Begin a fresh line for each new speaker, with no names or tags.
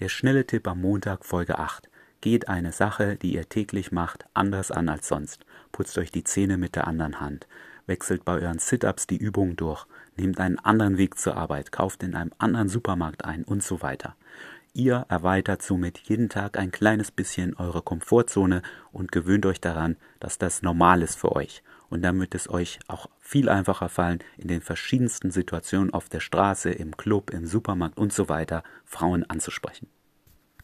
Der schnelle Tipp am Montag Folge 8. Geht eine Sache, die ihr täglich macht, anders an als sonst. Putzt euch die Zähne mit der anderen Hand. Wechselt bei euren Sit-ups die Übungen durch. Nehmt einen anderen Weg zur Arbeit. Kauft in einem anderen Supermarkt ein und so weiter. Ihr erweitert somit jeden Tag ein kleines bisschen eure Komfortzone und gewöhnt euch daran, dass das normal ist für euch. Und dann wird es euch auch viel einfacher fallen, in den verschiedensten Situationen auf der Straße, im Club, im Supermarkt und so weiter Frauen anzusprechen.